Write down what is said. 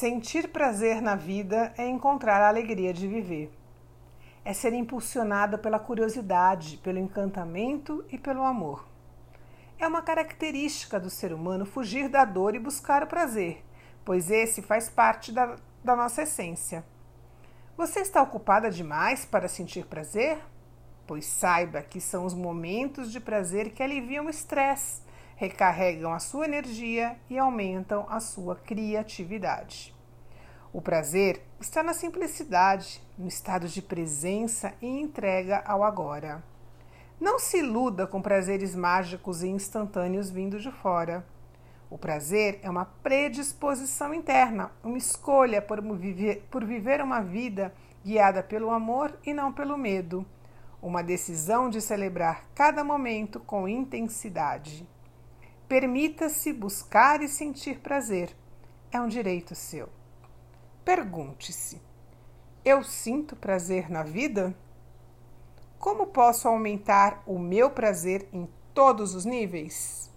Sentir prazer na vida é encontrar a alegria de viver. É ser impulsionada pela curiosidade, pelo encantamento e pelo amor. É uma característica do ser humano fugir da dor e buscar o prazer, pois esse faz parte da, da nossa essência. Você está ocupada demais para sentir prazer? Pois saiba que são os momentos de prazer que aliviam o estresse recarregam a sua energia e aumentam a sua criatividade. O prazer está na simplicidade, no estado de presença e entrega ao agora. Não se iluda com prazeres mágicos e instantâneos vindos de fora. O prazer é uma predisposição interna, uma escolha por viver, por viver uma vida guiada pelo amor e não pelo medo. Uma decisão de celebrar cada momento com intensidade. Permita-se buscar e sentir prazer. É um direito seu. Pergunte-se: eu sinto prazer na vida? Como posso aumentar o meu prazer em todos os níveis?